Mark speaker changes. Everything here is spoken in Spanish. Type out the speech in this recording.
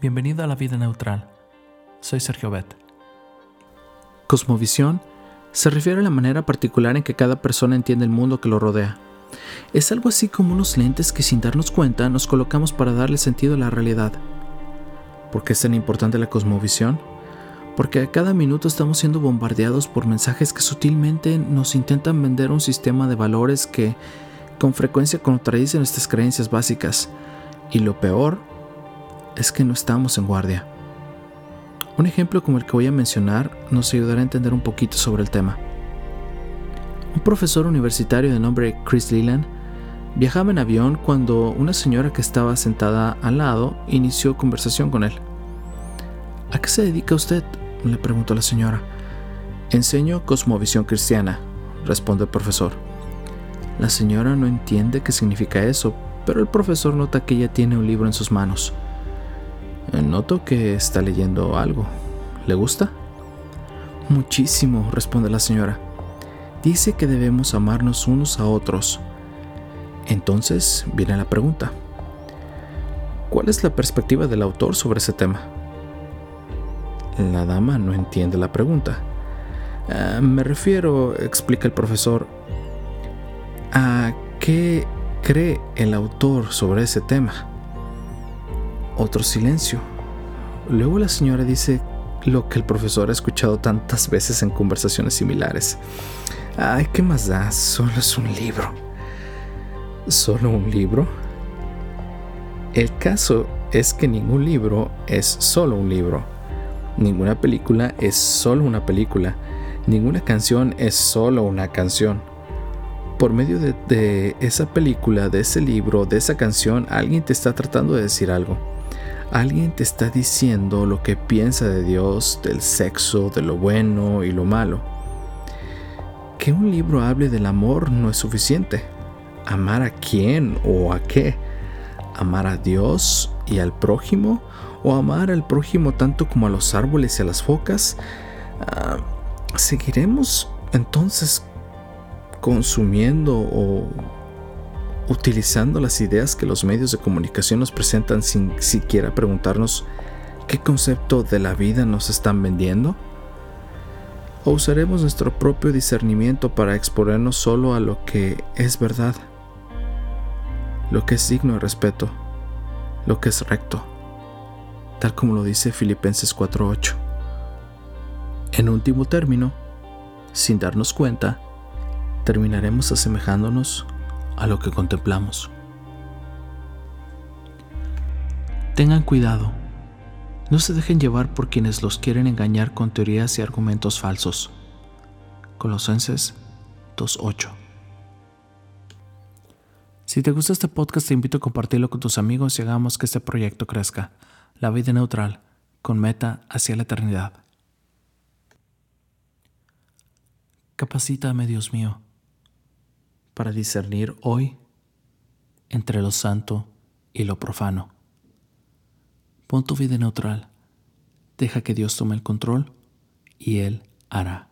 Speaker 1: Bienvenido a la vida neutral. Soy Sergio Bet.
Speaker 2: Cosmovisión se refiere a la manera particular en que cada persona entiende el mundo que lo rodea. Es algo así como unos lentes que sin darnos cuenta nos colocamos para darle sentido a la realidad. ¿Por qué es tan importante la cosmovisión? Porque a cada minuto estamos siendo bombardeados por mensajes que sutilmente nos intentan vender un sistema de valores que con frecuencia contradicen nuestras creencias básicas. Y lo peor es que no estamos en guardia. Un ejemplo como el que voy a mencionar nos ayudará a entender un poquito sobre el tema. Un profesor universitario de nombre Chris Leland viajaba en avión cuando una señora que estaba sentada al lado inició conversación con él. ¿A qué se dedica usted? le preguntó la señora. Enseño cosmovisión cristiana, responde el profesor. La señora no entiende qué significa eso, pero el profesor nota que ella tiene un libro en sus manos. Noto que está leyendo algo. ¿Le gusta? Muchísimo, responde la señora. Dice que debemos amarnos unos a otros. Entonces viene la pregunta. ¿Cuál es la perspectiva del autor sobre ese tema? La dama no entiende la pregunta. Ah, me refiero, explica el profesor, a qué cree el autor sobre ese tema. Otro silencio. Luego la señora dice lo que el profesor ha escuchado tantas veces en conversaciones similares. Ay, ¿qué más da? Solo es un libro. ¿Solo un libro? El caso es que ningún libro es solo un libro. Ninguna película es solo una película. Ninguna canción es solo una canción. Por medio de, de esa película, de ese libro, de esa canción, alguien te está tratando de decir algo. Alguien te está diciendo lo que piensa de Dios, del sexo, de lo bueno y lo malo. Que un libro hable del amor no es suficiente. ¿Amar a quién o a qué? ¿Amar a Dios y al prójimo? ¿O amar al prójimo tanto como a los árboles y a las focas? Ah, ¿Seguiremos entonces consumiendo o utilizando las ideas que los medios de comunicación nos presentan sin siquiera preguntarnos qué concepto de la vida nos están vendiendo? ¿O usaremos nuestro propio discernimiento para exponernos solo a lo que es verdad, lo que es digno de respeto, lo que es recto, tal como lo dice Filipenses 4.8? En último término, sin darnos cuenta, terminaremos asemejándonos a lo que contemplamos. Tengan cuidado, no se dejen llevar por quienes los quieren engañar con teorías y argumentos falsos. Colosenses 2.8 Si te gusta este podcast te invito a compartirlo con tus amigos y hagamos que este proyecto crezca. La vida neutral, con meta hacia la eternidad. Capacítame, Dios mío para discernir hoy entre lo santo y lo profano. Pon tu vida neutral, deja que Dios tome el control y Él hará.